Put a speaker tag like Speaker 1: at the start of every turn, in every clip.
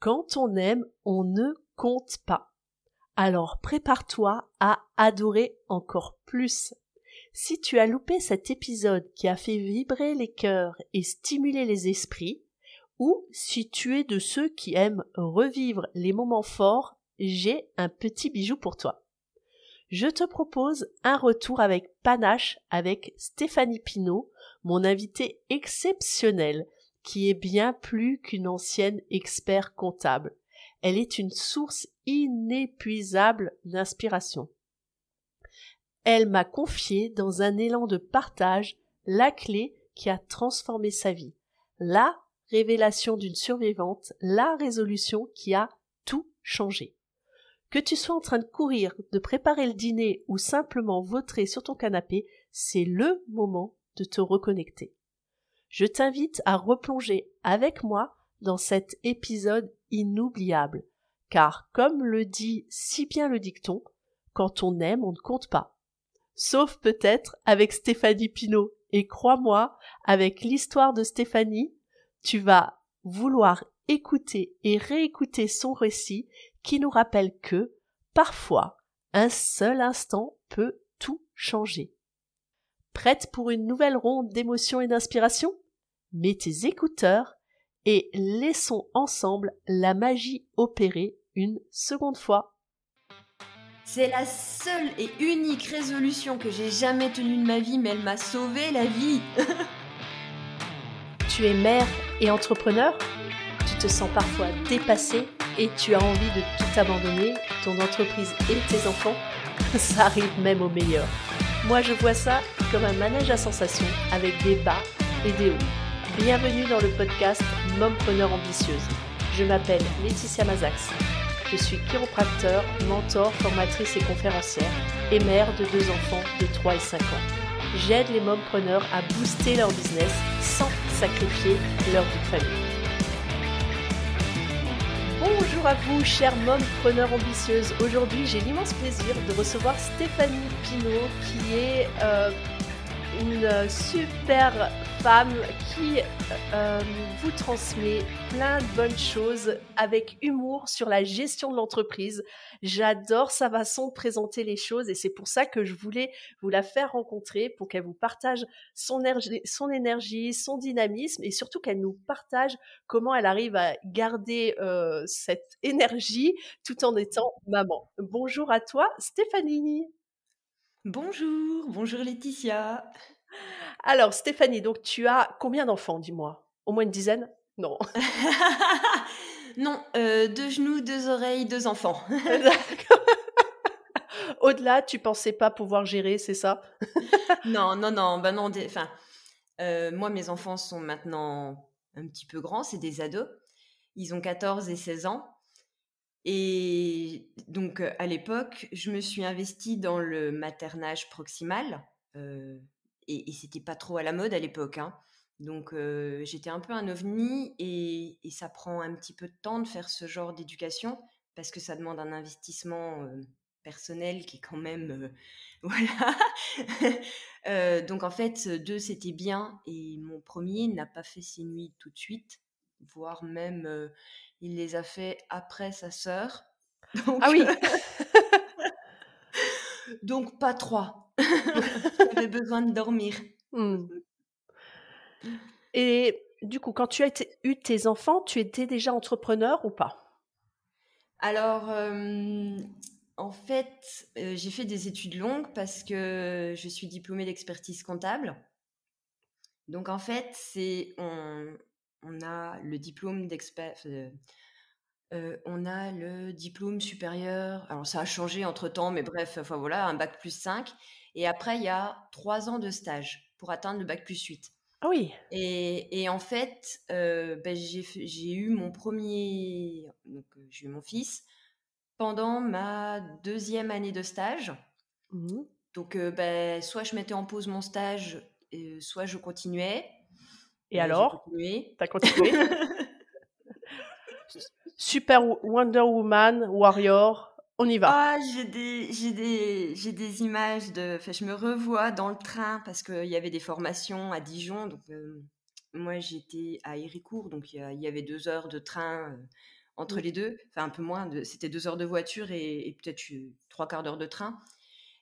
Speaker 1: Quand on aime, on ne compte pas. Alors prépare-toi à adorer encore plus. Si tu as loupé cet épisode qui a fait vibrer les cœurs et stimuler les esprits, ou si tu es de ceux qui aiment revivre les moments forts, j'ai un petit bijou pour toi. Je te propose un retour avec panache avec Stéphanie Pinault, mon invitée exceptionnelle, qui est bien plus qu'une ancienne expert comptable. Elle est une source inépuisable d'inspiration. Elle m'a confié dans un élan de partage la clé qui a transformé sa vie, la révélation d'une survivante, la résolution qui a tout changé. Que tu sois en train de courir, de préparer le dîner ou simplement vautrer sur ton canapé, c'est le moment de te reconnecter. Je t'invite à replonger avec moi dans cet épisode inoubliable, car comme le dit si bien le dicton, quand on aime, on ne compte pas. Sauf peut-être avec Stéphanie Pinault. Et crois-moi, avec l'histoire de Stéphanie, tu vas vouloir écouter et réécouter son récit qui nous rappelle que, parfois, un seul instant peut tout changer. Prête pour une nouvelle ronde d'émotions et d'inspiration? Mets tes écouteurs et laissons ensemble la magie opérer une seconde fois.
Speaker 2: C'est la seule et unique résolution que j'ai jamais tenue de ma vie, mais elle m'a sauvé la vie.
Speaker 1: tu es mère et entrepreneur Tu te sens parfois dépassé et tu as envie de tout abandonner, ton entreprise et tes enfants Ça arrive même au meilleur. Moi je vois ça comme un manège à sensations avec des bas et des hauts. Bienvenue dans le podcast Mompreneur ambitieuse. Je m'appelle Laetitia Mazax. Je suis chiropracteur, mentor, formatrice et conférencière et mère de deux enfants de 3 et 5 ans. J'aide les mompreneurs à booster leur business sans sacrifier leur vie de famille. Bonjour à vous, chers mompreneurs ambitieuses. Aujourd'hui, j'ai l'immense plaisir de recevoir Stéphanie Pinault, qui est euh, une super femme qui euh, vous transmet plein de bonnes choses avec humour sur la gestion de l'entreprise. J'adore sa façon de présenter les choses et c'est pour ça que je voulais vous la faire rencontrer pour qu'elle vous partage son, énergie, son dynamisme et surtout qu'elle nous partage comment elle arrive à garder euh, cette énergie tout en étant maman. Bonjour à toi Stéphanie.
Speaker 2: Bonjour, bonjour Laetitia.
Speaker 1: Alors, Stéphanie, donc tu as combien d'enfants, dis-moi? Au moins une dizaine? Non.
Speaker 2: non, euh, deux genoux, deux oreilles, deux enfants.
Speaker 1: Au-delà, tu pensais pas pouvoir gérer, c'est ça?
Speaker 2: Non, non, non, bah non. Enfin, euh, moi, mes enfants sont maintenant un petit peu grands, c'est des ados. Ils ont 14 et 16 ans. Et donc, à l'époque, je me suis investie dans le maternage proximal. Euh, et, c'était pas trop à la mode à l'époque. Hein. Donc j'étais un peu un ovni et, ça prend un petit peu de temps de faire ce genre d'éducation parce que ça demande un investissement personnel qui est quand même voilà. donc en fait deux c'était bien et mon premier n'a pas fait ses nuits tout de suite, voire même il les a fait après sa sœur.
Speaker 1: ah oui.
Speaker 2: donc pas trois. J'avais besoin de dormir. Mmh.
Speaker 1: Et du coup, quand tu as eu tes enfants, tu étais déjà entrepreneur ou pas?
Speaker 2: Alors, en fait, j'ai fait des études longues parce que je suis diplômée d'expertise comptable. Donc, en fait, c'est on, on, a le diplôme d'expert. on a le diplôme supérieur. Alors, ça a changé entre temps, mais bref, enfin voilà, un bac plus 5. Et après, il y a trois ans de stage pour atteindre le bac plus 8.
Speaker 1: Ah oui.
Speaker 2: Et, et en fait, euh, ben, j'ai eu mon premier, donc euh, j'ai eu mon fils pendant ma deuxième année de stage. Mmh. Donc, euh, ben, soit je mettais en pause mon stage, soit je continuais.
Speaker 1: Et alors? T'as continué? Super Wonder Woman, Warrior, on y va.
Speaker 2: Ah, j'ai des, j'ai des, j'ai des images de. Enfin, je me revois dans le train parce qu'il y avait des formations à Dijon. Donc, euh, moi, j'étais à Héricourt, donc il y, avait deux heures de train euh, entre les deux, enfin un peu moins, c'était deux heures de voiture et, peut-être trois quarts d'heure de train.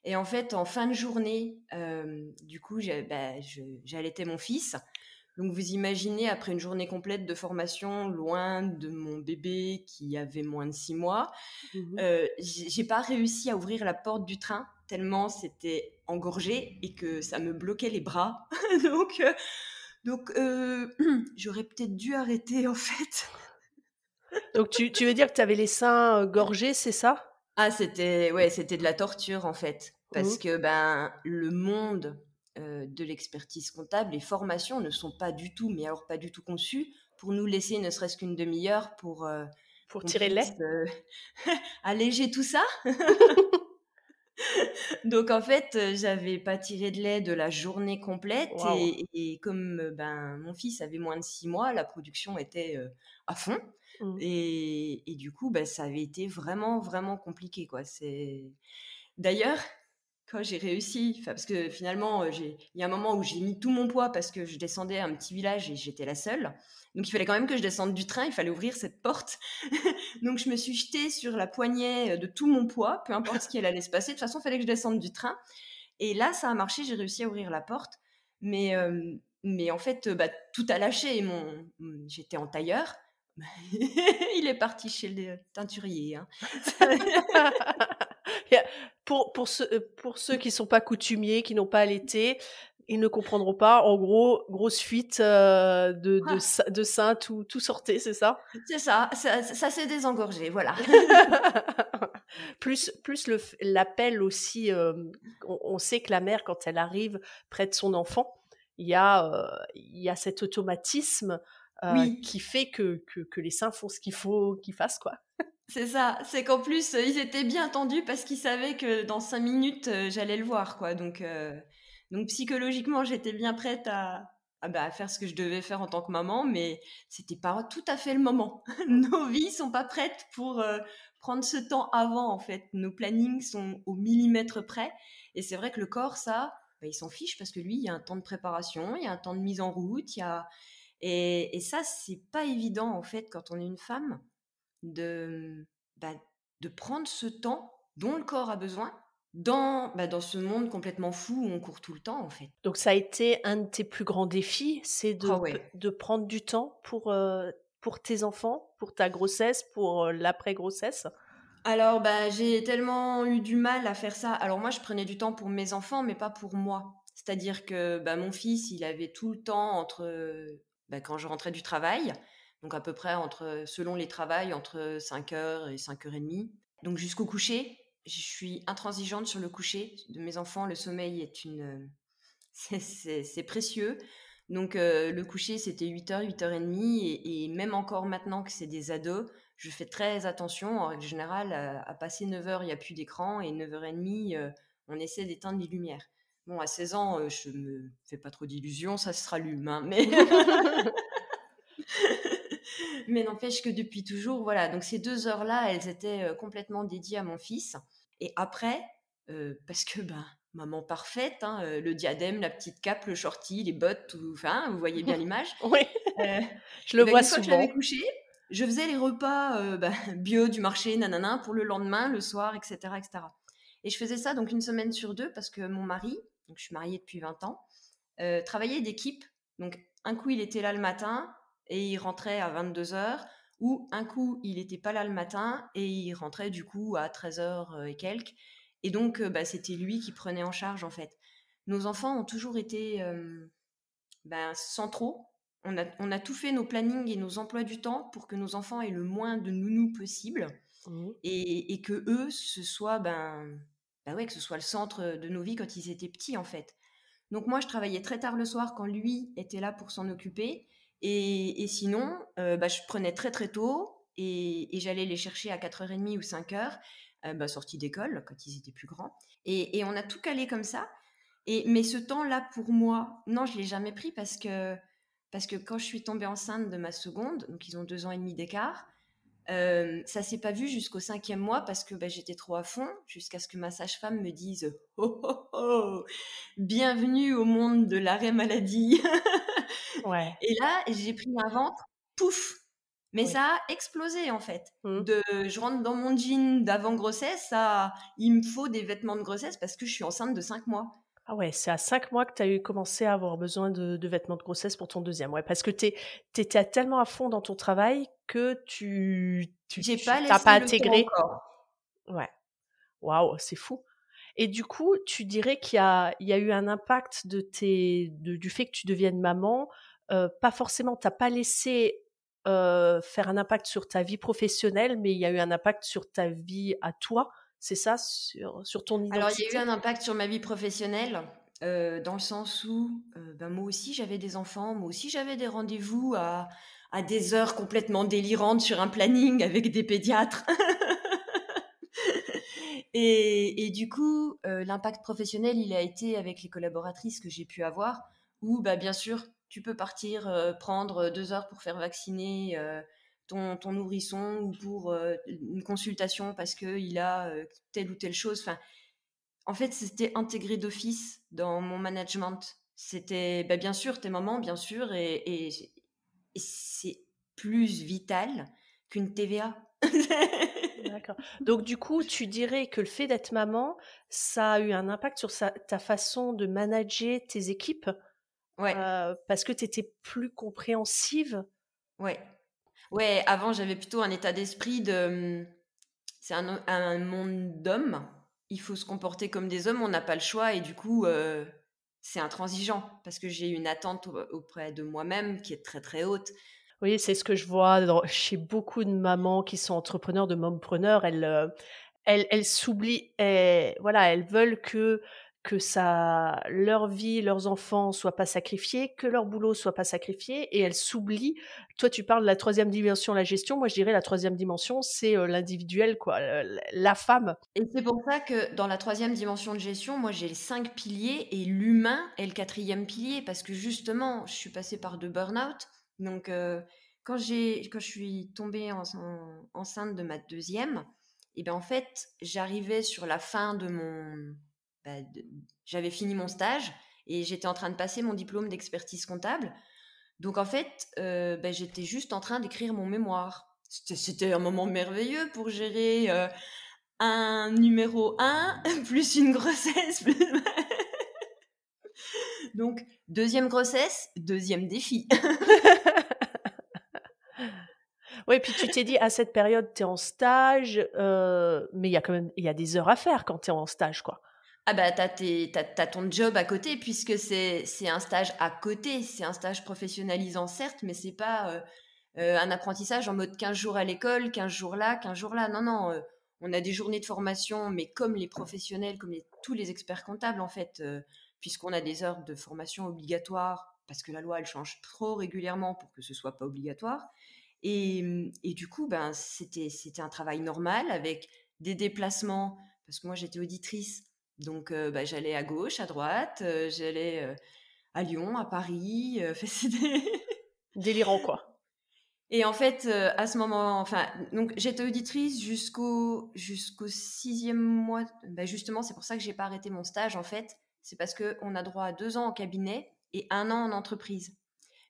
Speaker 2: Et en fait, en fin de journée, du coup, bah, j'allaitais mon fils. Donc vous imaginez, après une journée complète de formation, loin de mon bébé qui avait moins de six mois, mmh j'ai pas réussi à ouvrir la porte du train tellement c'était engorgé et que ça me bloquait les bras. donc donc j'aurais peut-être dû arrêter en fait.
Speaker 1: donc tu, tu veux dire que tu avais les seins gorgés, c'est ça?
Speaker 2: Ah, c'était ouais, c'était de la torture en fait parce mmh. que ben le monde de l'expertise comptable, les formations ne sont pas du tout, mais alors pas du tout conçues pour nous laisser ne serait-ce qu'une demi-heure pour
Speaker 1: pour tirer le lait,
Speaker 2: alléger tout ça. Donc en fait, j'avais pas tiré de lait de la journée complète et, comme ben mon fils avait moins de six mois, la production était à fond mmh. et, du coup, ben, ça avait été vraiment vraiment compliqué quoi. C'est d'ailleurs quand j'ai réussi, parce que finalement, il y a un moment où j'ai mis tout mon poids parce que je descendais à un petit village et j'étais la seule. Donc il fallait quand même que je descende du train, il fallait ouvrir cette porte. Donc je me suis jetée sur la poignée de tout mon poids, peu importe ce qui allait se passer. De toute façon, il fallait que je descende du train. Et là, ça a marché, j'ai réussi à ouvrir la porte. Mais, mais en fait, bah, tout a lâché. J'étais en tailleur. il est parti chez le teinturier. Hein.
Speaker 1: pour, pour, ceux, euh, pour ceux qui sont pas coutumiers, qui n'ont pas allaité, ils ne comprendront pas. En gros, grosse fuite euh, de, de, ah. de sein, tout, tout sortait, c'est ça?
Speaker 2: C'est ça, ça, s'est désengorgé, voilà.
Speaker 1: plus plus l'appel aussi, euh, on, sait que la mère, quand elle arrive près de son enfant, il y a, il y a cet automatisme qui fait que, que, que, les seins font ce qu'il faut qu'ils fassent, quoi.
Speaker 2: C'est ça, c'est qu'en plus, ils étaient bien tendus parce qu'ils savaient que dans cinq minutes, euh, j'allais le voir, quoi. Donc, euh, donc psychologiquement, j'étais bien prête à, bah, à, faire ce que je devais faire en tant que maman, mais c'était pas tout à fait le moment. Nos vies sont pas prêtes pour euh, prendre ce temps avant, en fait. Nos plannings sont au millimètre près. Et c'est vrai que le corps, ça, bah, il s'en fiche parce que lui, il y a un temps de préparation, il y a un temps de mise en route, il y a... Et, et ça, c'est pas évident, en fait, quand on est une femme de, bah, de prendre ce temps dont le corps a besoin dans, bah, dans ce monde complètement fou où on court tout le temps en fait.
Speaker 1: Donc ça a été un de tes plus grands défis, c'est de, ah de prendre du temps pour, pour tes enfants, pour ta grossesse, pour l'après-grossesse?
Speaker 2: Alors, bah, j'ai tellement eu du mal à faire ça. Alors moi, je prenais du temps pour mes enfants, mais pas pour moi. C'est-à-dire que bah, mon fils, il avait tout le temps entre bah, quand je rentrais du travail, donc à peu près entre, selon les travails, entre 5h et 5h30. Donc jusqu'au coucher, je suis intransigeante sur le coucher de mes enfants. Le sommeil est une, c'est précieux. Donc le coucher, c'était 8h, 8h30. Et, et, même encore maintenant que c'est des ados, je fais très attention, en règle générale, à, passer 9h, il n'y a plus d'écran. Et 9h30, on essaie d'éteindre les lumières. Bon, à 16 ans, je me fais pas trop d'illusions, ça se rallume. Hein, mais... Mais n'empêche que depuis toujours, voilà. Donc ces deux heures-là, elles étaient euh, complètement dédiées à mon fils. Et après, euh, parce que ben maman parfaite, hein, euh, le diadème, la petite cape, le shorty, les bottes, tout, enfin, vous voyez bien l'image.
Speaker 1: oui. je le
Speaker 2: ben,
Speaker 1: vois
Speaker 2: une
Speaker 1: souvent.
Speaker 2: Fois que je couché, je faisais les repas ben, bio du marché, nanana, pour le lendemain, le soir, etc., etc. Et je faisais ça donc une semaine sur deux parce que mon mari, donc je suis mariée depuis 20 ans, travaillait d'équipe. Donc un coup il était là le matin, et il rentrait à 22 heures, ou un coup, il n'était pas là le matin et il rentrait du coup à 13 heures euh, et quelques. Et donc, euh, bah, c'était lui qui prenait en charge en fait. Nos enfants ont toujours été ben, centraux. On a, on a tout fait nos plannings et nos emplois du temps pour que nos enfants aient le moins de nounous possible mmh. et, et, que eux, ce soit ben, ben ouais, que ce soit le centre de nos vies quand ils étaient petits en fait. Donc moi, je travaillais très tard le soir quand lui était là pour s'en occuper. Et, sinon, euh, bah, je prenais très très tôt et, j'allais les chercher à 4h30 ou 5h, euh, bah, sortie d'école quand ils étaient plus grands. Et, on a tout calé comme ça. Et, mais ce temps-là, pour moi, non, je l'ai jamais pris parce que, parce que quand je suis tombée enceinte de ma seconde, donc ils ont deux ans et demi d'écart, euh, ça s'est pas vu jusqu'au cinquième mois parce que bah, j'étais trop à fond, jusqu'à ce que ma sage-femme me dise oh, oh, oh, Bienvenue au monde de l'arrêt maladie.
Speaker 1: Ouais.
Speaker 2: Et là, j'ai pris un ventre, pouf Mais ça a explosé en fait.
Speaker 1: Mmh.
Speaker 2: De, je rentre dans mon jean d'avant grossesse, ça, il me faut des vêtements de grossesse parce que je suis enceinte de 5 mois.
Speaker 1: Ah ouais, c'est à 5 mois que tu as eu commencé à avoir besoin de, de vêtements de grossesse pour ton deuxième. Ouais, parce que tu étais tellement à fond dans ton travail que tu tu
Speaker 2: pas laissé
Speaker 1: intégré. Ouais. Waouh, c'est fou. Et du coup, tu dirais qu'il y y a eu un impact de tes, de- du fait que tu deviennes maman. Euh, pas forcément, t'as pas laissé euh, faire un impact sur ta vie professionnelle, mais il y a eu un impact sur ta vie à toi. C'est ça, sur, sur ton
Speaker 2: Alors, il y a eu
Speaker 1: identité?
Speaker 2: un impact sur ma vie professionnelle, euh, dans le sens où euh, ben, moi aussi j'avais des enfants, moi aussi j'avais des rendez-vous à, à des heures complètement délirantes sur un planning avec des pédiatres. et, et du coup, l'impact professionnel, il a été avec les collaboratrices que j'ai pu avoir, où bah, bien sûr, tu peux partir euh, prendre deux heures pour faire vacciner euh, ton, ton nourrisson ou pour euh, une consultation parce qu'il a euh, telle ou telle chose. Enfin, en fait, c'était intégré d'office dans mon management. C'était bah, bien sûr tes mamans, bien sûr, et, c'est plus vital qu'une TVA.
Speaker 1: D'accord. Donc du coup, tu dirais que le fait d'être maman, ça a eu un impact sur ta façon de manager tes équipes,
Speaker 2: ouais,
Speaker 1: euh, parce que tu étais plus compréhensive.
Speaker 2: ouais. Ouais, avant, j'avais plutôt un état d'esprit de. C'est un, un monde d'hommes. Il faut se comporter comme des hommes, on n'a pas le choix, et du coup, euh, c'est intransigeant, parce que j'ai une attente au- auprès de moi-même qui est très très haute.
Speaker 1: Oui, c'est ce que je vois dans- chez beaucoup de mamans qui sont entrepreneurs, de mompreneurs. Elles, euh, elles, elles s'oublient, elles- voilà, elles veulent que que ça, leur vie, leurs enfants soient pas sacrifiés, que leur boulot soit pas sacrifié, et elles s'oublient. Toi, tu parles de la troisième dimension, la gestion. Moi, je dirais la troisième dimension, c'est euh, l'individuel, quoi, la femme.
Speaker 2: Et c'est pour ça que dans la troisième dimension de gestion, moi j'ai cinq piliers et l'humain est le quatrième pilier parce que justement, je suis passée par deux burn-out. Donc euh, quand, quand je suis tombée en- en- enceinte de ma deuxième, et ben en fait, j'arrivais sur la fin de mon... bah, j'avais fini mon stage et j'étais en train de passer mon diplôme d'expertise comptable. Donc en fait, euh, bah, j'étais juste en train d'écrire mon mémoire. C'était, un moment merveilleux pour gérer euh, un numéro 1 plus une grossesse. Donc, deuxième grossesse, deuxième défi.
Speaker 1: Oui, puis tu t'es dit, à cette période, tu es en stage, euh, mais il y a quand même y a des heures à faire quand tu es en stage, quoi.
Speaker 2: Ah bah, t'as, ton job à côté, puisque c'est, un stage à côté. C'est un stage professionnalisant, certes, mais c'est pas euh, euh, un apprentissage en mode 15 jours à l'école, 15 jours là, 15 jours là. Non, non, euh, on a des journées de formation, mais comme les professionnels, comme tous les experts comptables, en fait, puisqu'on a des heures de formation obligatoires, parce que la loi, elle change trop régulièrement pour que ce soit pas obligatoire. Et, du coup, ben, c'était un travail normal avec des déplacements, parce que moi, j'étais auditrice. Donc, bah, j'allais à gauche, à droite, j'allais à Lyon, à Paris. c'était-
Speaker 1: Délirant, quoi.
Speaker 2: Et en fait, euh, à ce moment, enfin, donc j'étais auditrice jusqu'au jusqu'au sixième mois. Bah, justement, c'est pour ça que j'ai pas arrêté mon stage. En fait, c'est parce que on a droit à deux ans en cabinet et un an en entreprise.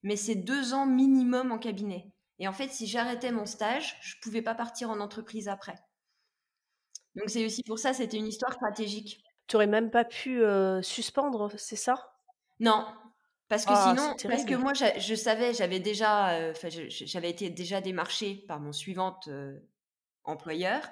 Speaker 2: Mais c'est deux ans minimum en cabinet. Et en fait, si j'arrêtais mon stage, je pouvais pas partir en entreprise après. Donc c'est aussi pour ça, c'était une histoire stratégique.
Speaker 1: Tu aurais même pas pu euh, suspendre, c'est ça?
Speaker 2: Non, parce que
Speaker 1: Ah,
Speaker 2: sinon, parce que moi, je savais, j'avais déjà, euh, j'avais été déjà démarchée par mon suivante euh, employeur,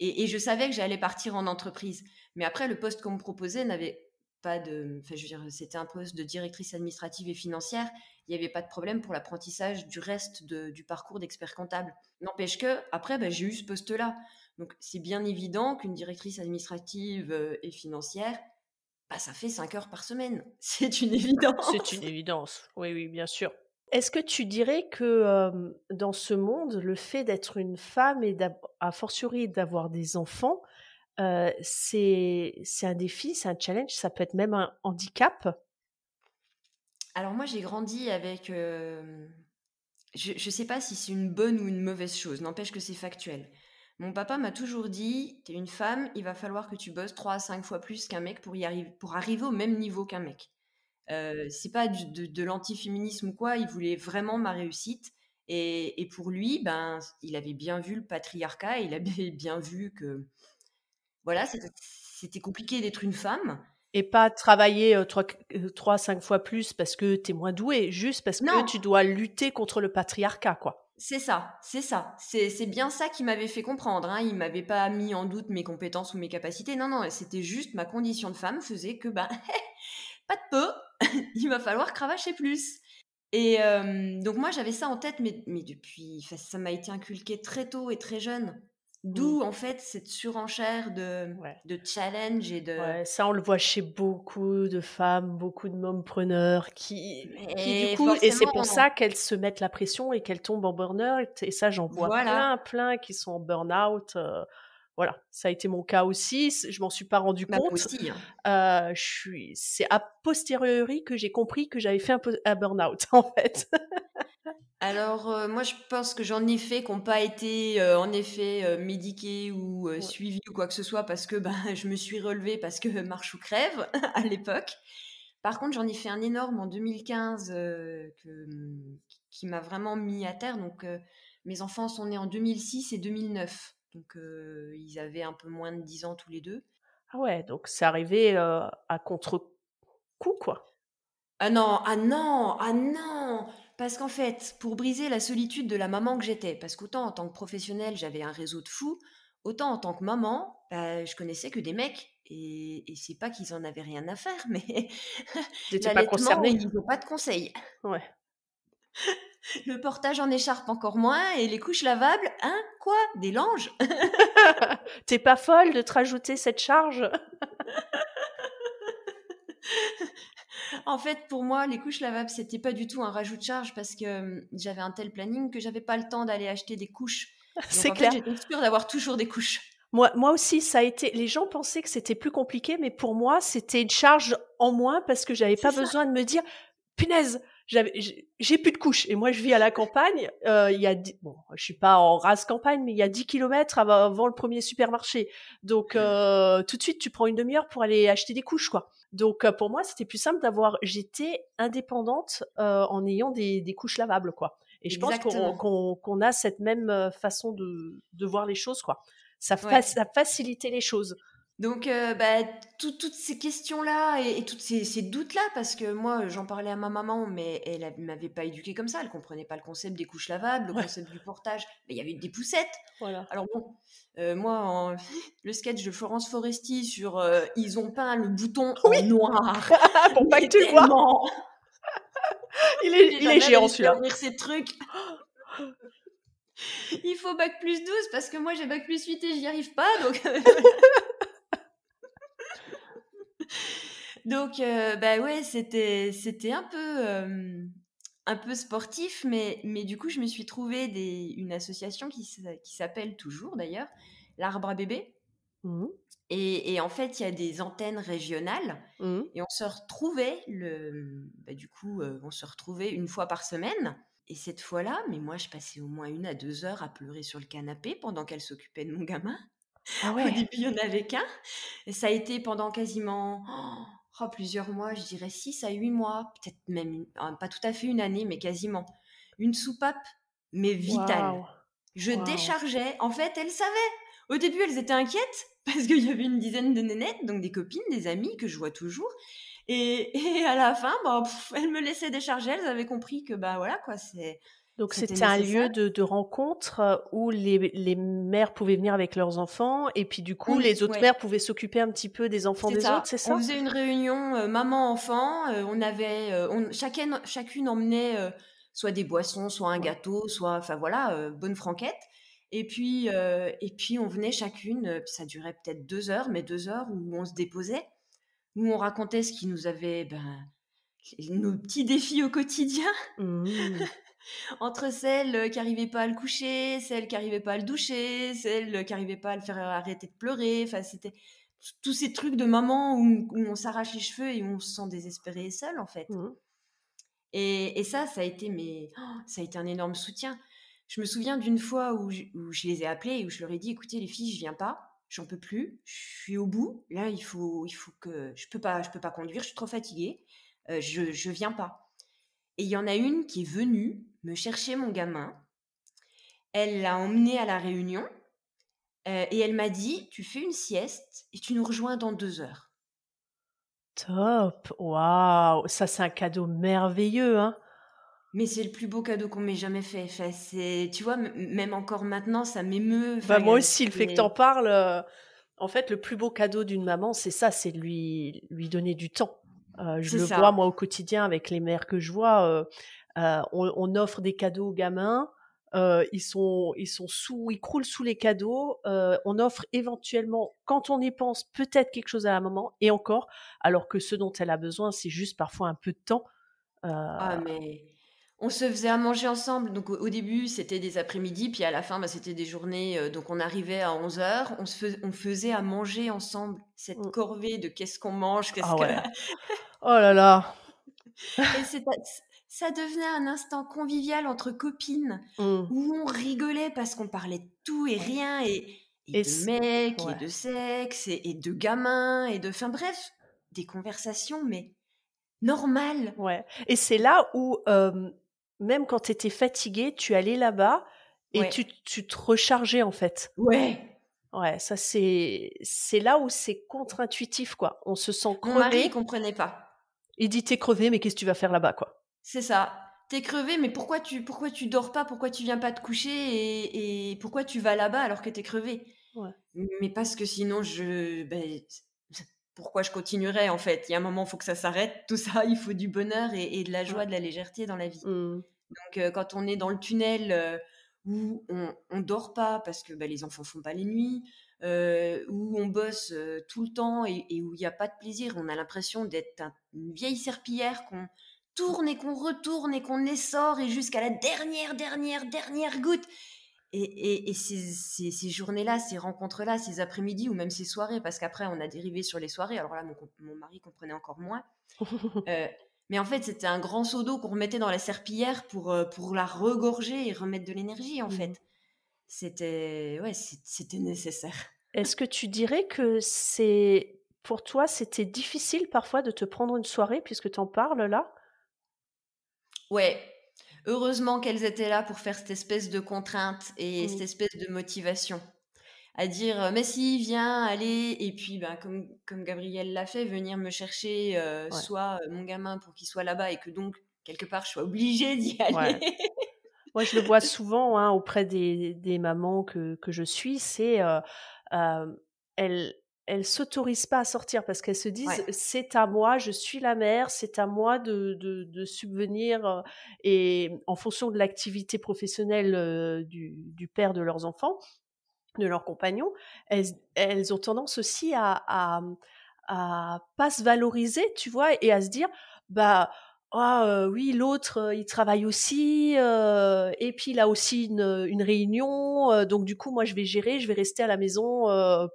Speaker 2: et, et je savais que j'allais partir en entreprise. Mais après, le poste qu'on me proposait n'avait pas de, enfin, je veux dire, c'était un poste de directrice administrative et financière. Il n'y avait pas de problème pour l'apprentissage du reste de- du parcours d'expert comptable. N'empêche que après, bah, j'ai eu ce poste-là. Donc, c'est bien évident qu'une directrice administrative euh, et financière bah, ça fait 5 heures par semaine. C'est une évidence.
Speaker 1: C'est une évidence. Oui, oui, bien sûr. Est-ce que tu dirais que euh, dans ce monde, le fait d'être une femme et a fortiori d'avoir des enfants, euh, c'est c'est un défi, c'est un challenge, ça peut être même un handicap?
Speaker 2: Alors moi, j'ai grandi avec... euh, Je ne sais pas si c'est une bonne ou une mauvaise chose, n'empêche que c'est factuel. Mon papa m'a toujours dit, t'es une femme, il va falloir que tu bosses 3 à 5 fois plus qu'un mec pour, y arriver, pour arriver au même niveau qu'un mec. Euh, c'est pas du- de, de l'antiféminisme ou quoi, il voulait vraiment ma réussite. Et, pour lui, ben, il avait bien vu le patriarcat, il avait bien vu que voilà, c'était compliqué d'être une femme.
Speaker 1: Et pas travailler trois, cinq fois plus parce que tu es moins doué, juste parce que tu dois lutter contre le patriarcat, quoi.
Speaker 2: C'est ça, c'est ça. C'est bien ça qui m'avait fait comprendre. Hein. Il m'avait pas mis en doute mes compétences ou mes capacités. Non, non, c'était juste ma condition de femme faisait que, ben, pas de peu, il va falloir cravacher plus. Et donc moi j'avais ça en tête, mais depuis, ça m'a été inculqué très tôt et très jeune. D'où mmh. en fait cette surenchère de, de challenge et de.
Speaker 1: Ouais, ça on le voit chez beaucoup de femmes, beaucoup de mompreneurs qui, qui du coup, et c'est pour ça qu'elles se mettent la pression et qu'elles tombent en burn-out. Et ça j'en vois plein, plein qui sont en burn-out. voilà, ça a été mon cas aussi. Je m'en suis pas rendu bah, compte. Aussi, hein. euh, je suis, c'est a posteriori que j'ai compris que j'avais fait un, un burn-out en fait.
Speaker 2: Alors, euh, moi, je pense que j'en ai fait qui n'ont pas été, euh, en effet, euh, médiqués ou suivis ou quoi que ce soit parce que ben, je me suis relevée parce que marche ou crève à l'époque. Par contre, j'en ai fait un énorme en 2015 qui m'a vraiment mis à terre. Donc, mes enfants sont nés en 2006 et 2009. Donc, ils avaient un peu moins de 10 ans tous les deux.
Speaker 1: Ah ouais, donc c'est arrivé à contre-coup, quoi.
Speaker 2: Ah non, ah non, ah non parce qu'en fait, pour briser la solitude de la maman que j'étais, parce qu'autant en tant que professionnelle, j'avais un réseau de fous, autant en tant que maman, bah, je connaissais que des mecs. Et, c'est pas qu'ils en avaient rien à faire, mais
Speaker 1: pas concernés.
Speaker 2: Ils n'ont pas de conseils.
Speaker 1: Ouais.
Speaker 2: Le portage en écharpe encore moins et les couches lavables, hein Quoi Des langes?
Speaker 1: T'es pas folle de te rajouter cette charge?
Speaker 2: En fait, pour moi, les couches lavables, c'était pas du tout un rajout de charge parce que j'avais un tel planning que j'avais pas le temps d'aller acheter des couches.
Speaker 1: C'est clair.
Speaker 2: J'étais sûre d'avoir toujours des couches.
Speaker 1: Moi, moi aussi, ça a été. Les gens pensaient que c'était plus compliqué, mais pour moi, c'était une charge en moins parce que j'avais pas besoin de me dire, punaise, j'ai plus de couches et moi je vis à la campagne euh, il y a bon je suis pas en race campagne mais il y a 10 kilomètres avant, le premier supermarché donc euh, tout de suite tu prends une demi-heure pour aller acheter des couches quoi donc euh, pour moi c'était plus simple d'avoir j'étais indépendante en ayant des, couches lavables quoi. Et je pense qu'on a cette même façon de, de voir les choses quoi. Ça, ça facilitait les choses
Speaker 2: donc, euh, bah, toutes ces questions-là et, tous ces, doutes-là, parce que moi, j'en parlais à ma maman, mais elle ne m'avait pas éduquée comme ça. Elle comprenait pas le concept des couches lavables, le concept du portage. Mais il y avait des poussettes. Voilà. Alors bon, euh, moi, le sketch de Florence Foresti sur euh, ils ont peint le bouton en noir.
Speaker 1: Pour pas que tu le vois. il est, il est géant celui-là.
Speaker 2: ces trucs. il faut bac plus 12 parce que moi j'ai bac plus 8 et j'y arrive pas. Donc. Donc, euh, bah ouais, c'était, c'était un peu, un peu sportif, mais, mais du coup, je me suis trouvé des, une association qui, qui s'appelle toujours d'ailleurs l'Arbre à bébé. Mmh. Et, et, en fait, il y a des antennes régionales mmh. et on se retrouvait, le, bah, du coup, on se retrouvait une fois par semaine. Et cette fois-là, mais moi, je passais au moins une à deux heures à pleurer sur le canapé pendant qu'elle s'occupait de mon gamin. Ah ouais. Au début, il n'y en avait qu'un. Et ça a été pendant quasiment oh, plusieurs mois, je dirais six à huit mois, peut-être même, ah, pas tout à fait une année, mais quasiment. Une soupape, mais vitale. Je déchargeais. En fait, elles savaient. Au début, elles étaient inquiètes parce qu'il y avait une dizaine de nénettes, donc des copines, des amies que je vois toujours. Et, et à la fin, bah, elles me laissaient décharger. Elles avaient compris que, bah voilà, quoi, c'est
Speaker 1: donc c'était un lieu de, rencontre euh, où les, mères pouvaient venir avec leurs enfants et puis du coup les autres mères pouvaient s'occuper un petit peu des enfants des autres, c'est ça?
Speaker 2: On faisait une réunion euh, maman-enfant, euh, on avait, chacune, chacune emmenait soit des boissons, soit un gâteau, soit, enfin voilà, bonne franquette. Et puis, et puis on venait chacune, ça durait peut-être deux heures, mais deux heures où on se déposait, où on racontait ce qui nous avait, ben, nos petits défis au quotidien. Mmh. Entre celles qui n'arrivaient pas à le coucher, celles qui n'arrivaient pas à le doucher, celles qui n'arrivaient pas à le faire arrêter de pleurer. Enfin, c'était tous ces trucs de maman où, on s'arrache les cheveux et où on se sent désespéré et seul, en fait. Mmh. Et, ça, ça a été mais oh, ça a été un énorme soutien. Je me souviens d'une fois où je, les ai appelées et où je leur ai dit écoutez les filles, je viens pas, j'en peux plus, je suis au bout. Là, il faut, il faut que je peux pas, je peux pas conduire, je suis trop fatiguée, euh, je, je viens pas. Et il y en a une qui est venue me chercher mon gamin. Elle l'a emmené à la réunion euh, et elle m'a dit Tu fais une sieste et tu nous rejoins dans deux heures.
Speaker 1: Top Waouh Ça, c'est un cadeau merveilleux, hein
Speaker 2: mais c'est le plus beau cadeau qu'on m'ait jamais fait. c'est, tu vois, même encore maintenant, ça m'émeut.
Speaker 1: Bah, moi aussi, le fait que tu en parles, euh, en fait, le plus beau cadeau d'une maman, c'est ça, c'est lui, lui donner du temps. Euh, je le vois, moi, au quotidien, avec les mères que je vois, on, on, offre des cadeaux aux gamins. Euh, ils sont ils sont sous ils croulent sous les cadeaux euh, on offre éventuellement quand on y pense peut-être quelque chose à la maman et encore alors que ce dont elle a besoin c'est juste parfois un peu de temps
Speaker 2: euh... ah mais on se faisait à manger ensemble donc au, début c'était des après-midi puis à la fin bah, c'était des journées euh, donc on arrivait à 11h on se on faisait à manger ensemble cette mmh. corvée de qu'est-ce qu'on mange qu'est-ce
Speaker 1: ah oh là là
Speaker 2: et ça devenait un instant convivial entre copines mmh. où on rigolait parce qu'on parlait de tout et rien et, de mecs et de sexe et, de gamins et de fin bref des conversations mais normales.
Speaker 1: Ouais. Et c'est là où même quand tu étais fatiguée, tu allais là-bas et tu, tu, te rechargeais en fait.
Speaker 2: Ouais.
Speaker 1: Ouais, ça c'est c'est là où c'est contre-intuitif quoi. On se sent crevé.
Speaker 2: Mon mari comprenait pas.
Speaker 1: Il dit t'es crevé mais qu'est-ce que tu vas faire là-bas quoi?
Speaker 2: C'est ça. T'es crevé, mais pourquoi tu, pourquoi tu dors pas? Pourquoi tu viens pas te coucher? Et, pourquoi tu vas là-bas alors que t'es crevé? Mais parce que sinon, je. Ben, pourquoi je continuerais en fait? Il y a un moment, il faut que ça s'arrête. Tout ça, il faut du bonheur et, de la joie, de la légèreté dans la vie. Mmh. Donc, euh, quand on est dans le tunnel euh, où on, on dort pas parce que ben, les enfants font pas les nuits, euh, où on bosse tout le temps et, où il n'y a pas de plaisir, on a l'impression d'être une vieille serpillière qu'on tourne et qu'on retourne et qu'on essore et jusqu'à la dernière, dernière, dernière goutte. Et, et, ces, ces, journées-là, ces rencontres-là, ces après-midi ou même ces soirées, parce qu'après on a dérivé sur les soirées, alors là mon, mon mari comprenait encore moins. Euh, mais en fait c'était un grand seau d'eau qu'on remettait dans la serpillière pour, euh, pour la regorger et remettre de l'énergie en mmh fait. C'était ouais, c'était nécessaire.
Speaker 1: Est-ce que tu dirais que c'est pour toi c'était difficile parfois de te prendre une soirée puisque tu en parles là?
Speaker 2: Ouais. Heureusement qu'elles étaient là pour faire cette espèce de contrainte et cette espèce de motivation. À dire, euh, mais si, viens, allez. Et puis, ben, comme, comme Gabriel l'a fait, venir me chercher euh, soit euh, mon gamin pour qu'il soit là-bas et que donc, quelque part, je sois obligée d'y aller.
Speaker 1: Moi, je le vois souvent hein, auprès des, des, mamans que, que je suis, c'est elles, elles s'autorisent pas à sortir parce qu'elles se disent c'est à moi, je suis la mère, c'est à moi de, de, de, subvenir euh, et en fonction de l'activité professionnelle euh, du, du, père de leurs enfants, de leurs compagnons, elles, elles ont tendance aussi à, à, à pas se valoriser, tu vois, et à se dire bah ah oui, l'autre, il travaille aussi, et puis il a aussi une, une réunion, donc du coup moi je vais gérer, je vais rester à la maison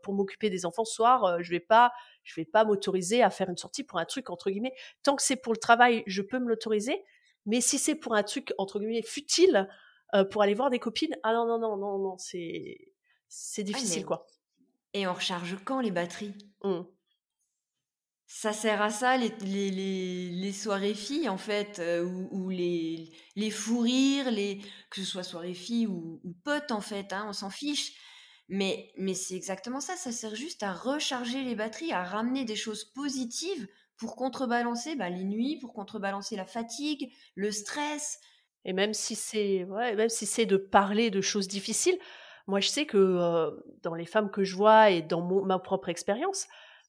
Speaker 1: pour m'occuper des enfants ce soir, je vais pas, je vais pas m'autoriser à faire une sortie pour un truc entre guillemets. Tant que c'est pour le travail, je peux me l'autoriser, mais si c'est pour un truc entre guillemets futile, pour aller voir des copines, ah non non non non non, c'est c'est difficile quoi.
Speaker 2: Et on recharge quand les batteries?
Speaker 1: Mmh.
Speaker 2: Ça sert à ça, les, les, soirées filles, en fait, euh, ou, les, les fous rires, les, que ce soit soirées filles ou, ou potes, en fait, hein, on s'en fiche. Mais, mais c'est exactement ça, ça sert juste à recharger les batteries, à ramener des choses positives pour contrebalancer bah, les nuits, pour contrebalancer la fatigue, le stress.
Speaker 1: Et même si c'est ouais, même si c'est de parler de choses difficiles, moi je sais que euh, dans les femmes que je vois et dans mon, ma propre expérience,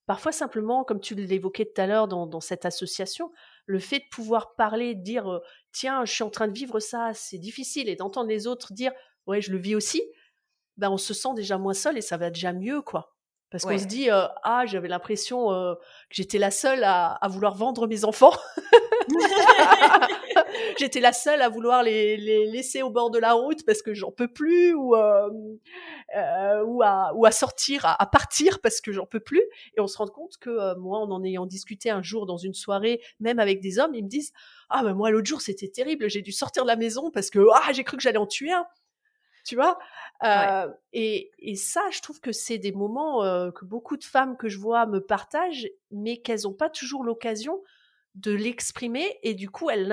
Speaker 1: Parfois simplement, comme tu l'évoquais tout à l'heure dans, cette association, le fait de pouvoir parler, de dire tiens, je suis en train de vivre ça, c'est difficile, et d'entendre les autres dire ouais, je le vis aussi, ben on se sent déjà moins seul et ça va déjà mieux, quoi. Parce qu'on se dit ah, j'avais l'impression que j'étais la seule à, vouloir vendre mes enfants. j'étais la seule à vouloir les, laisser au bord de la route parce que j'en peux plus ou euh, euh, ou, à, ou à sortir, à, partir parce que j'en peux plus. Et on se rend compte que euh, moi, en en ayant discuté un jour dans une soirée, même avec des hommes, ils me disent ah ben moi l'autre jour c'était terrible, j'ai dû sortir de la maison parce que ah j'ai cru que j'allais en tuer un. Tu vois? Et, et, ça, je trouve que c'est des moments que beaucoup de femmes que je vois me partagent, mais qu'elles n'ont pas toujours l'occasion de l'exprimer et du coup elles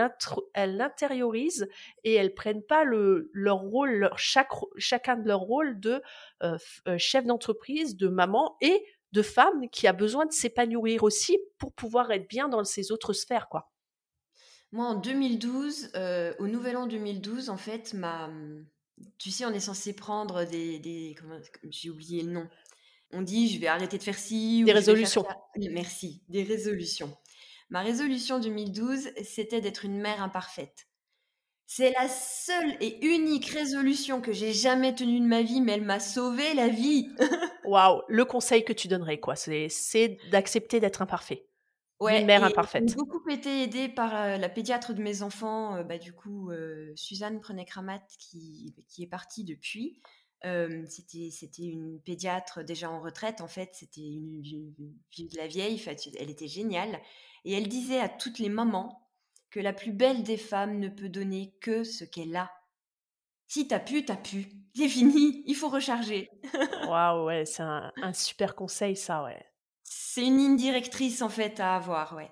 Speaker 1: l'intériorisent et elles prennent pas le, leur rôle, leur, chaque, chacun de leur rôle de euh, euh, chef d'entreprise, de maman et de femme qui a besoin de s'épanouir aussi pour pouvoir être bien dans ses autres sphères quoi.
Speaker 2: Moi en 2012, euh, au Nouvel An 2012 en fait ma tu sais on est censé prendre des, des j'ai oublié le nom. On dit je vais arrêter de faire ci.
Speaker 1: Des résolutions.
Speaker 2: Merci, des résolutions. Ma résolution 2012, c'était d'être une mère imparfaite. C'est la seule et unique résolution que j'ai jamais tenue de ma vie, mais elle m'a sauvé la vie.
Speaker 1: Waouh, le conseil que tu donnerais, quoi, c'est d'accepter d'être imparfait.
Speaker 2: Ouais,
Speaker 1: une mère imparfaite.
Speaker 2: J'ai beaucoup été aidée par la pédiatre de mes enfants, bah, du coup, Suzanne Prenet-Kramat, qui, qui est partie depuis. c'était c'était une pédiatre déjà en retraite, en fait, c'était une, une, de la vieille, elle était géniale. Et elle disait à toutes les mamans que la plus belle des femmes ne peut donner que ce qu'elle a. Si t'as pu, t'as pu. C'est fini, il faut recharger.
Speaker 1: Waouh, ouais, c'est un, super conseil, ça, ouais.
Speaker 2: C'est une ligne directrice, en fait, à avoir, ouais.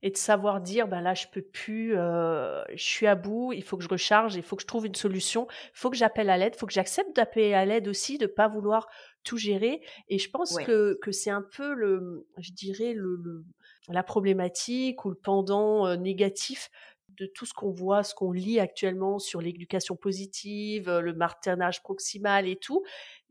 Speaker 1: Et de savoir dire, ben là, je peux plus, euh, je suis à bout, il faut que je recharge, il faut que je trouve une solution, il faut que j'appelle à l'aide, il faut que j'accepte d'appeler à l'aide aussi, de pas vouloir tout gérer. Et je pense que, que c'est un peu le, je dirais, le la problématique ou le pendant négatif de tout ce qu'on voit, ce qu'on lit actuellement sur l'éducation positive, le maternage proximal et tout.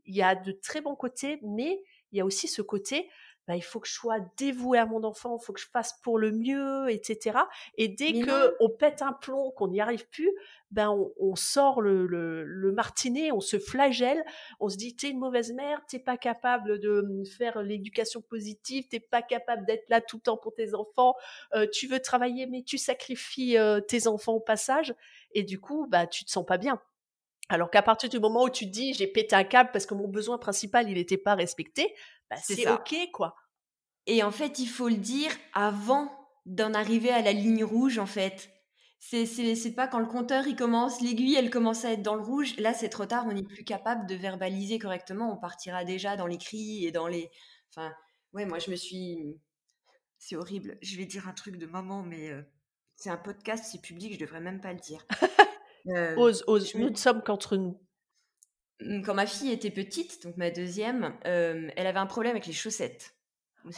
Speaker 1: Il y a de très bons côtés, mais il y a aussi ce côté bah, il faut que je sois dévouée à mon enfant, il faut que je fasse pour le mieux, etc. Et dès que on pète un plomb, qu'on n'y arrive plus, ben on, sort le, le, martinet, on se flagelle, on se dit t'es une mauvaise mère, t'es pas capable de mmh, faire l'éducation positive, t'es pas capable d'être là tout le temps pour tes enfants, euh, tu veux travailler mais tu sacrifies euh, tes enfants au passage, et du coup bah tu te sens pas bien. Alors qu'à partir du moment où tu te dis j'ai pété un câble parce que mon besoin principal il n'était pas respecté, bah, c'est ok quoi.
Speaker 2: Et en fait, il faut le dire avant d'en arriver à la ligne rouge en fait. C'est c'est pas quand le compteur il commence, l'aiguille elle commence à être dans le rouge. Là c'est trop tard, on n'est plus capable de verbaliser correctement. On partira déjà dans les cris et dans les. Enfin, ouais, moi je me suis. C'est horrible. Je vais dire un truc de maman, mais euh, c'est un podcast, c'est public, je devrais même pas le dire.
Speaker 1: Euh, ose, ose. Nous ne sommes qu'entre nous.
Speaker 2: Mmh, quand ma fille était petite, donc ma deuxième, euh, elle avait un problème avec les chaussettes.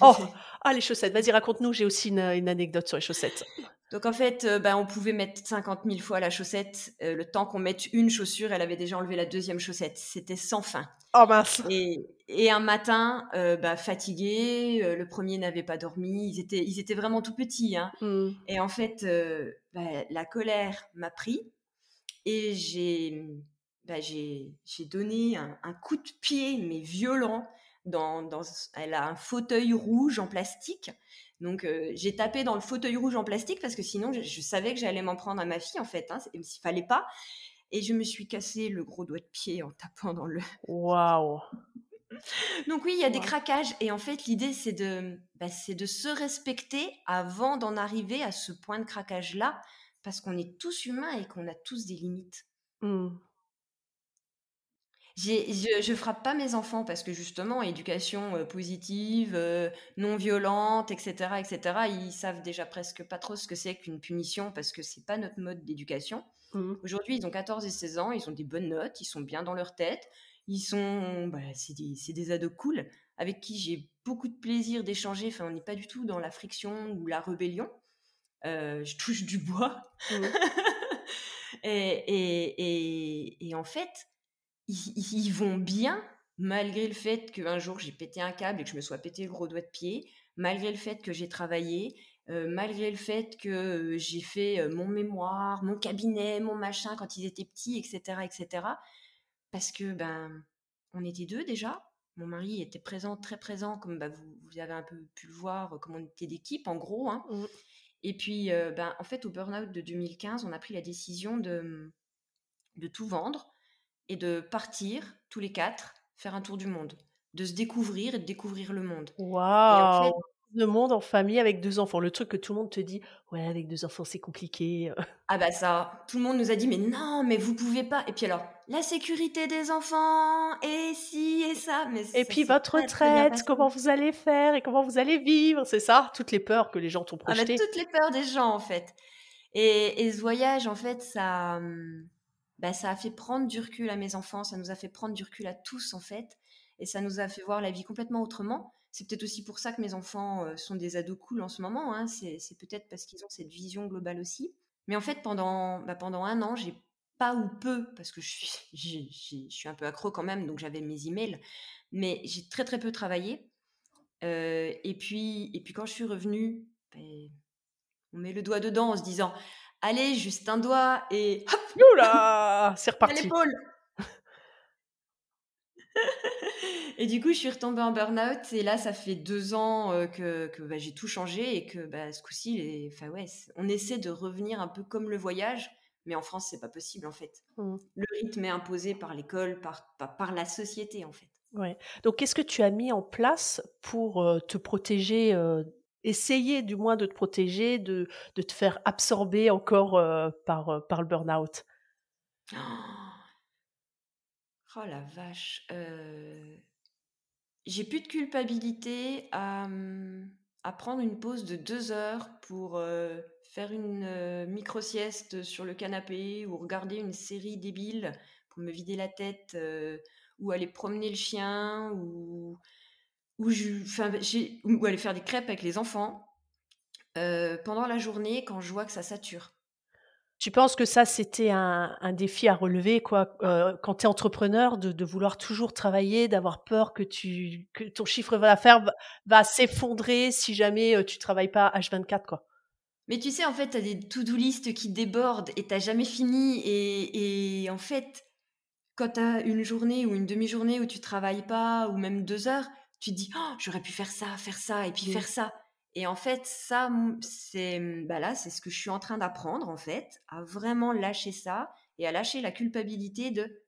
Speaker 1: Oh, ah les chaussettes, vas-y raconte-nous, j'ai aussi une, anecdote sur les chaussettes.
Speaker 2: Donc en fait, euh, bah, on pouvait mettre 50 000 fois la chaussette. le temps qu'on mette une chaussure, elle avait déjà enlevé la deuxième chaussette. C'était sans fin.
Speaker 1: Oh mince.
Speaker 2: Et, et un matin, euh, bah, fatigué, le premier n'avait pas dormi. Ils étaient, ils étaient vraiment tout petits. Hein. Mmh. Et en fait, bah, la colère m'a pris et j'ai bah, j'ai donné un, coup de pied, mais violent. Dans, dans, elle a un fauteuil rouge en plastique. Donc, euh, j'ai tapé dans le fauteuil rouge en plastique parce que sinon, je, savais que j'allais m'en prendre à ma fille, en fait, hein, s'il fallait pas. Et je me suis cassé le gros doigt de pied en tapant dans le.
Speaker 1: Waouh!
Speaker 2: Donc, oui, il y a des craquages. Et en fait, l'idée, c'est de, bah, de se respecter avant d'en arriver à ce point de craquage-là parce qu'on est tous humains et qu'on a tous des limites. Je, je frappe pas mes enfants parce que justement, éducation positive, non violente, etc., etc., ils savent déjà presque pas trop ce que c'est qu'une punition parce que c'est pas notre mode d'éducation. Mmh. Aujourd'hui, ils ont 14 et 16 ans, ils ont des bonnes notes, ils sont bien dans leur tête, ils sont, bah, c'est des, des, ados cool avec qui j'ai beaucoup de plaisir d'échanger. Enfin, on n'est pas du tout dans la friction ou la rébellion. je touche du bois. Mmh. et, et, et, en fait, ils, vont bien, malgré le fait qu'un jour j'ai pété un câble et que je me sois pété le gros doigt de pied, malgré le fait que j'ai travaillé, malgré le fait que j'ai fait mon mémoire, mon cabinet, mon machin quand ils étaient petits, etc., etc. Parce que ben, on était deux déjà. Mon mari était présent, très présent, comme bah, vous, vous, avez un peu pu le voir, comme on était d'équipe, en gros. Hein. Mmh. Et puis, ben, en fait, au burn-out de 2015, on a pris la décision de, de tout vendre et de partir tous les quatre faire un tour du monde, de se découvrir et de découvrir le monde.
Speaker 1: Waouh Le monde en famille avec deux enfants, le truc que tout le monde te dit, ouais, avec deux enfants c'est compliqué.
Speaker 2: Ah bah ça, tout le monde nous a dit, mais non, mais vous pouvez pas. Et puis alors, la sécurité des enfants, et si, et ça. Mais
Speaker 1: et puis votre retraite, comment vous allez faire et comment vous allez vivre, c'est ça? Toutes les peurs que les gens t'ont ah, projetées.
Speaker 2: toutes les peurs des gens, en fait. Et, et ce voyage, en fait, ça, hum, bah, ça a fait prendre du recul à mes enfants, ça nous a fait prendre du recul à tous, en fait. Et ça nous a fait voir la vie complètement autrement. C'est peut-être aussi pour ça que mes enfants euh, sont des ados cool en ce moment. Hein. C'est peut-être parce qu'ils ont cette vision globale aussi. Mais en fait, pendant, bah, pendant un an, j'ai pas ou peu, parce que je suis, suis un peu accro quand même, donc j'avais mes emails, mais j'ai très très peu travaillé. Euh, et, puis, et puis quand je suis revenue, ben, on met le doigt dedans en se disant Allez, juste un doigt et hop
Speaker 1: Oula C'est reparti.
Speaker 2: l'épaule Et du coup, je suis retombée en burn-out. Et là, ça fait deux ans euh, que, que bah, j'ai tout changé et que bah, ce coup-ci, enfin, ouais, on essaie de revenir un peu comme le voyage. Mais en France, c'est pas possible en fait. Mmh. Le rythme est imposé par l'école, par, par, la société en fait.
Speaker 1: Ouais. Donc, qu'est-ce que tu as mis en place pour euh, te protéger, euh, essayer du moins de te protéger, de, de te faire absorber encore par, par le burn-out
Speaker 2: Oh la vache. J'ai plus de culpabilité mmh, à, prendre une pause de deux heures pour faire une micro-sieste sur le canapé ou regarder une série débile pour me vider la tête ou aller promener le chien ou, ou, ou aller faire des crêpes avec les enfants pendant la journée quand je vois que ça sature.
Speaker 1: Tu penses que ça, c'était un, défi à relever, quoi, euh, quand tu es entrepreneur, de, vouloir toujours travailler, d'avoir peur que, tu, que ton chiffre d'affaires va, va s'effondrer si jamais euh, tu travailles pas H24, quoi?
Speaker 2: Mais tu sais, en fait, tu as des to-do list qui débordent et tu jamais fini. Et, en fait, quand tu as une journée ou une demi-journée où tu travailles pas, ou même deux heures, tu te dis, oh, j'aurais pu faire ça, faire ça, et puis faire ça. Et en fait, ça, c'est bah là, c'est ce que je suis en train d'apprendre, en fait, à vraiment lâcher ça et à lâcher la culpabilité de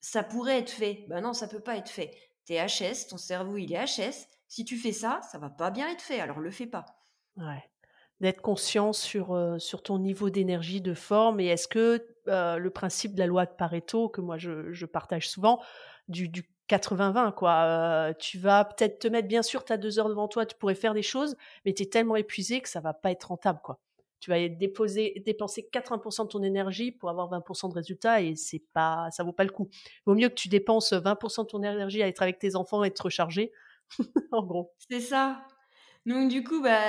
Speaker 2: ça pourrait être fait. Ben non, ça peut pas être fait. T'es HS, ton cerveau, il est HS. Si tu fais ça, ça va pas bien être fait, alors le fais pas.
Speaker 1: Ouais. D'être conscient sur, sur ton niveau d'énergie, de forme, et est-ce que le principe de la loi de Pareto, que moi je, je partage souvent, du, du 80-20, quoi. tu vas peut-être te mettre, bien sûr, tu as deux heures devant toi, tu pourrais faire des choses, mais tu es tellement épuisé que ça va pas être rentable, quoi. Tu vas déposer, dépenser 80% de ton énergie pour avoir 20% de résultats et c'est pas, ça vaut pas le coup. Vaut mieux que tu dépenses 20% de ton énergie à être avec tes enfants et te recharger, en gros.
Speaker 2: C'est ça. Donc du coup, bah,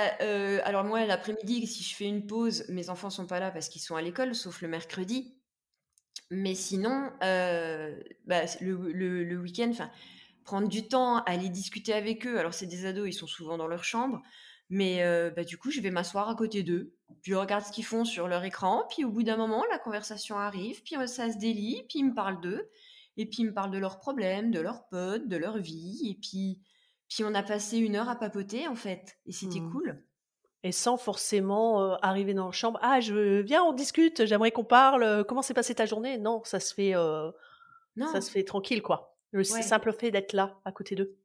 Speaker 2: alors moi l'après-midi, si je fais une pause, mes enfants sont pas là parce qu'ils sont à l'école, sauf le mercredi. Mais sinon, euh, bah, le, le, week-end, prendre du temps, aller discuter avec eux. Alors, c'est des ados, ils sont souvent dans leur chambre. Mais euh, bah, du coup, je vais m'asseoir à côté d'eux. Puis je regarde ce qu'ils font sur leur écran. Puis au bout d'un moment, la conversation arrive. Puis euh, ça se délie. Puis ils me parlent d'eux. Et puis ils me parlent de leurs problèmes, de leurs potes, de leur vie. Et puis, puis on a passé une heure à papoter, en fait. Et c'était mmh. cool
Speaker 1: et sans forcément arriver dans la chambre. Ah, je viens, on discute. J'aimerais qu'on parle. comment s'est passée ta journée? Non, ça se fait. non. Ça se fait tranquille, quoi. Le simple fait d'être là, à côté d'eux.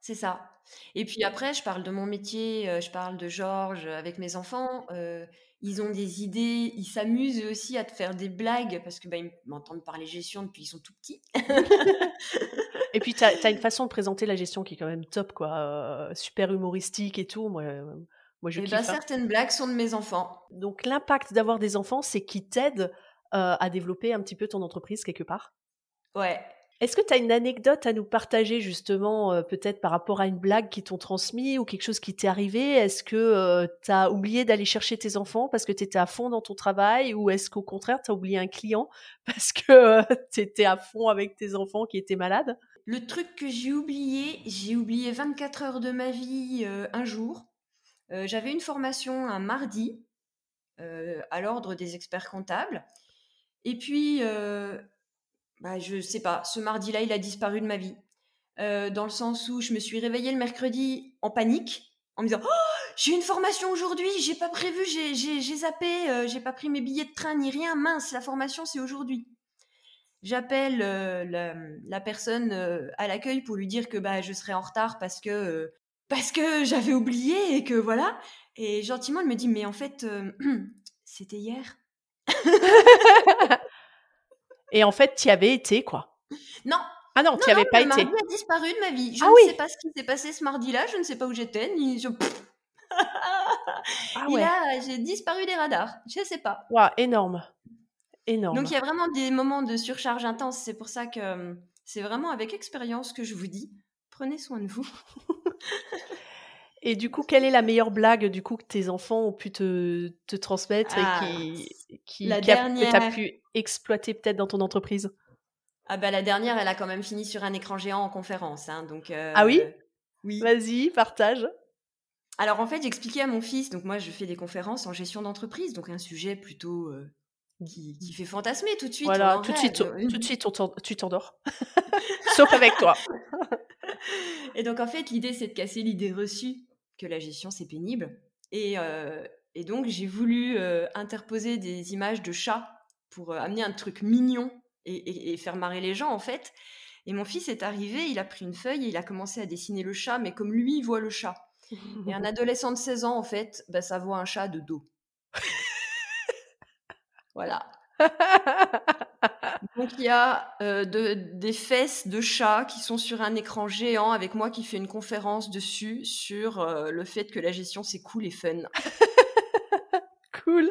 Speaker 2: C'est ça. Et puis après, je parle de mon métier, je parle de Georges avec mes enfants. ils ont des idées, ils s'amusent aussi à te faire des blagues parce que bah, ils m'entendent parler gestion depuis qu'ils sont tout petits.
Speaker 1: et puis, tu as, une façon de présenter la gestion qui est quand même top, quoi. super humoristique et tout. Moi,
Speaker 2: et eh ben, hein. certaines blagues sont de mes enfants.
Speaker 1: Donc l'impact d'avoir des enfants, c'est qu'ils t'aident euh, à développer un petit peu ton entreprise quelque part.
Speaker 2: Ouais.
Speaker 1: Est-ce que tu as une anecdote à nous partager justement, euh, peut-être par rapport à une blague qui t'ont transmis ou quelque chose qui t'est arrivé? Est-ce que euh, tu as oublié d'aller chercher tes enfants parce que tu étais à fond dans ton travail ou est-ce qu'au contraire tu as oublié un client parce que tu étais à fond avec tes enfants qui étaient malades?
Speaker 2: Le truc que j'ai oublié, j'ai oublié 24 heures de ma vie un jour euh, j'avais une formation un mardi euh, à l'ordre des experts comptables. Et puis, euh, bah, je sais pas, ce mardi-là, il a disparu de ma vie. dans le sens où je me suis réveillée le mercredi en panique, en me disant oh, j'ai une formation aujourd'hui, j'ai pas prévu, j'ai zappé, j'ai pas pris mes billets de train ni rien, mince, la formation c'est aujourd'hui. J'appelle la, la, personne à l'accueil pour lui dire que bah, je serai en retard parce que parce que j'avais oublié et que voilà. Et gentiment, elle me dit, mais en fait, euh, c'était hier.
Speaker 1: et en fait, tu y avais été, quoi.
Speaker 2: Non,
Speaker 1: Ah non, tu n'y avais pas
Speaker 2: le
Speaker 1: été.
Speaker 2: mardi a disparu de ma vie. Je
Speaker 1: Ah
Speaker 2: ne
Speaker 1: oui.
Speaker 2: sais pas ce qui s'est passé ce mardi-là, je ne sais pas où j'étais, ni je...
Speaker 1: Ah
Speaker 2: Et
Speaker 1: ouais.
Speaker 2: là, j'ai disparu des radars. Je ne sais pas.
Speaker 1: Waouh, énorme. Énorme.
Speaker 2: Donc il y a vraiment des moments de surcharge intense. C'est pour ça que euh, c'est vraiment avec expérience que je vous dis, prenez soin de vous.
Speaker 1: Et du coup, quelle est la meilleure blague du coup que tes enfants ont pu te, te transmettre
Speaker 2: Ah,
Speaker 1: et qui, qui,
Speaker 2: la
Speaker 1: qui a- que tu as pu exploiter peut-être dans ton entreprise?
Speaker 2: Ah bah la dernière, elle a quand même fini sur un écran géant en conférence. hein, donc,
Speaker 1: Ah oui?
Speaker 2: euh, Oui.
Speaker 1: Vas-y, partage.
Speaker 2: Alors en fait, j'expliquais à mon fils, donc moi je fais des conférences en gestion d'entreprise, donc un sujet plutôt euh, qui, qui fait fantasmer tout de suite.
Speaker 1: voilà,
Speaker 2: en
Speaker 1: tout de suite,
Speaker 2: rêve.
Speaker 1: tout de suite, tu t'endors. Sauf avec toi.
Speaker 2: Et donc en fait, l'idée c'est de casser l'idée reçue que la gestion c'est pénible. Et, euh, et donc j'ai voulu euh, interposer des images de chats pour euh, amener un truc mignon et, et- et faire marrer les gens en fait. Et mon fils est arrivé, il a pris une feuille et il a commencé à dessiner le chat, mais comme lui il voit le chat. Et un adolescent de 16 ans, en fait, bah, ça voit un chat de dos. voilà. Donc il y a euh, de- des fesses de chat qui sont sur un écran géant avec moi qui fais une conférence dessus sur euh, le fait que la gestion c'est cool et fun.
Speaker 1: cool.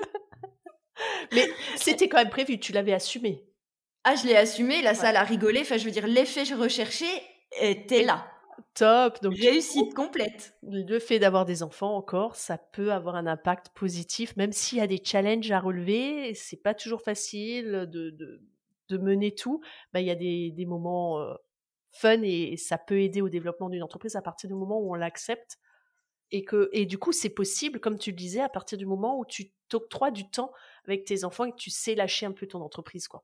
Speaker 1: Mais c'était quand même prévu, tu l'avais assumé.
Speaker 2: Ah, je l'ai assumé, la salle a rigolé. Enfin, je veux dire, l'effet recherché était là.
Speaker 1: Top. Donc,
Speaker 2: Réussite complète.
Speaker 1: le fait d'avoir des enfants encore, ça peut avoir un impact positif, même s'il y a des challenges à relever. C'est pas toujours facile de, de, de mener tout. Bah, il y a des, des moments euh, fun et, ça peut aider au développement d'une entreprise à partir du moment où on l'accepte. Et, que, et du coup, c'est possible, comme tu le disais, à partir du moment où tu t'octroies du temps avec tes enfants et que tu sais lâcher un peu ton entreprise. Quoi.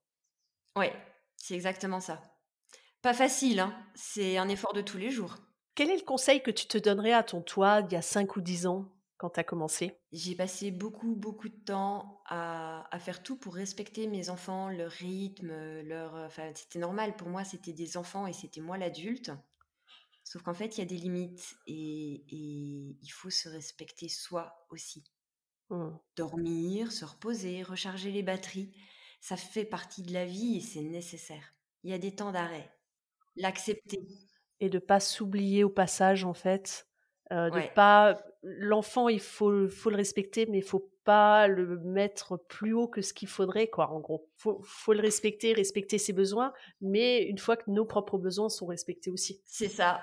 Speaker 2: Ouais, c'est exactement ça. Pas facile, hein. c'est un effort de tous les jours.
Speaker 1: Quel est le conseil que tu te donnerais à ton toi il y a 5 ou 10 ans? Quand tu as commencé?
Speaker 2: J'ai passé beaucoup, beaucoup de temps à, à faire tout pour respecter mes enfants, leur rythme, leur. Enfin, c'était normal pour moi, c'était des enfants et c'était moi l'adulte. Sauf qu'en fait, il y a des limites et, et il faut se respecter soi aussi.
Speaker 1: Hmm.
Speaker 2: Dormir, se reposer, recharger les batteries, ça fait partie de la vie et c'est nécessaire. Il y a des temps d'arrêt. L'accepter.
Speaker 1: et de pas s'oublier au passage en fait euh, de
Speaker 2: Ouais.
Speaker 1: pas l'enfant il faut faut le respecter mais il faut pas le mettre plus haut que ce qu'il faudrait quoi en gros faut faut le respecter respecter ses besoins mais une fois que nos propres besoins sont respectés aussi
Speaker 2: C'est ça.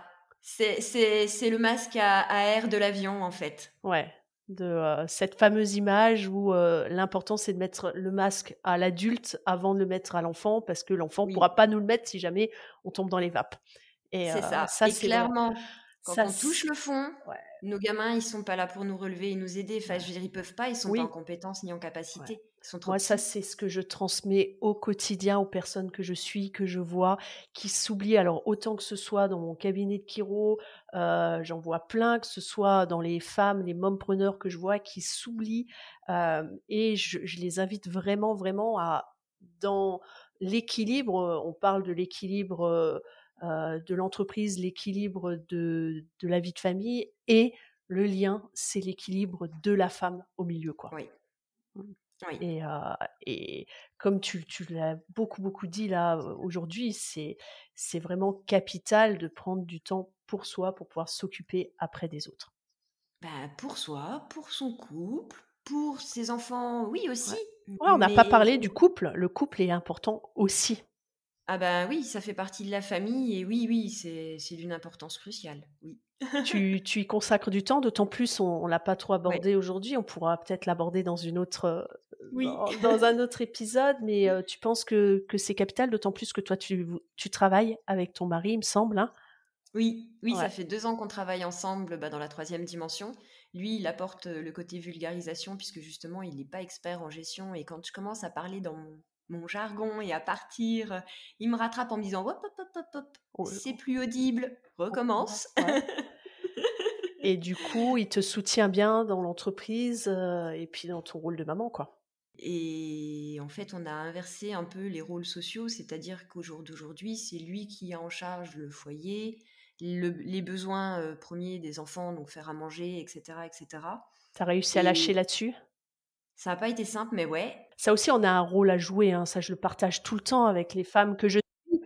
Speaker 2: C'est, c'est, c'est le masque à, à air de l'avion, en fait.
Speaker 1: ouais de euh, cette fameuse image où euh, l'important c'est de mettre le masque à l'adulte avant de le mettre à l'enfant parce que l'enfant
Speaker 2: Oui.
Speaker 1: pourra pas nous le mettre si jamais on tombe dans les vapes et
Speaker 2: C'est ça.
Speaker 1: ça c'est
Speaker 2: clairement, quand
Speaker 1: Ça,
Speaker 2: on touche le fond,
Speaker 1: Ouais.
Speaker 2: nos gamins, ils sont pas là pour nous relever et nous aider. Enfin, je veux dire, ils peuvent pas, ils sont
Speaker 1: Oui.
Speaker 2: pas en compétence ni en capacité. Ils sont trop
Speaker 1: Moi, ça, c'est ce que je transmets au quotidien aux personnes que je suis, que je vois, qui s'oublient. Alors, autant que ce soit dans mon cabinet de chiro, euh, j'en vois plein, que ce soit dans les femmes, les mompreneurs que je vois, qui s'oublient. euh, et je, je les invite vraiment, vraiment à, dans l'équilibre, euh, on parle de l'équilibre euh, de l'entreprise, l'équilibre de, de la vie de famille, et le lien, c'est l'équilibre de la femme au milieu, quoi.
Speaker 2: Oui. Oui.
Speaker 1: Et, euh, et comme tu, tu l'as beaucoup, beaucoup dit là aujourd'hui, c'est, c'est vraiment capital de prendre du temps pour soi pour pouvoir s'occuper après des autres.
Speaker 2: Ben, pour soi, pour son couple, pour ses enfants, oui aussi.
Speaker 1: Ouais, on n'a pas parlé du couple. Le couple est important aussi.
Speaker 2: Ah ben oui, ça fait partie de la famille et oui, oui, c'est, c'est d'une importance cruciale. Oui.
Speaker 1: tu, tu y consacres du temps, d'autant plus on, on l'a pas trop abordé aujourd'hui. On pourra peut-être l'aborder dans une autre, euh,
Speaker 2: Oui.
Speaker 1: dans, dans un autre épisode. Mais euh, tu penses que, que c'est capital, d'autant plus que toi tu, tu travailles avec ton mari, il me semble. hein.
Speaker 2: Oui, oui,
Speaker 1: Ouais.
Speaker 2: ça fait deux ans qu'on travaille ensemble bah, dans la troisième dimension. Lui, il apporte euh, le côté vulgarisation puisque justement, il n'est pas expert en gestion. Et quand je commence à parler dans mon, mon jargon et à partir, euh, il me rattrape en me disant hop, hop, hop, hop, hop,
Speaker 1: Oh,
Speaker 2: c'est plus audible, recommence.
Speaker 1: Ouais. Et du coup, il te soutient bien dans l'entreprise euh, et puis dans ton rôle de maman, quoi.
Speaker 2: Et en fait, on a inversé un peu les rôles sociaux, c'est-à-dire qu'au jour d'aujourd'hui, c'est lui qui a en charge le foyer, le- les besoins euh, premiers des enfants, donc faire à manger, etc., etc.
Speaker 1: T'as réussi à lâcher là-dessus?
Speaker 2: Ça n'a pas été simple, mais ouais,
Speaker 1: Ça aussi, on a un rôle à jouer. hein, Ça, je le partage tout le temps avec les femmes que je suis.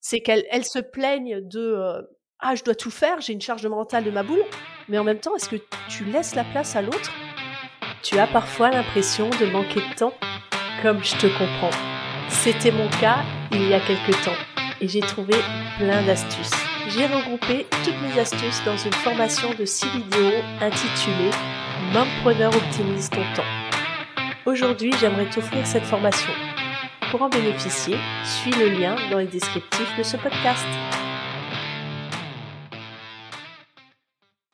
Speaker 1: C'est qu'elles se plaignent de ah je dois tout faire, j'ai une charge mentale de ma boule, mais en même temps est-ce que tu laisses la place à l'autre? Tu as parfois l'impression de manquer de temps, comme je te comprends. C'était mon cas il y a quelque temps et j'ai trouvé plein d'astuces. J'ai regroupé toutes mes astuces dans une formation de 6 vidéos intitulée Mompreneur optimise ton temps. Aujourd'hui, j'aimerais t'offrir cette formation. Pour en bénéficier, suis le lien dans les descriptifs de ce podcast.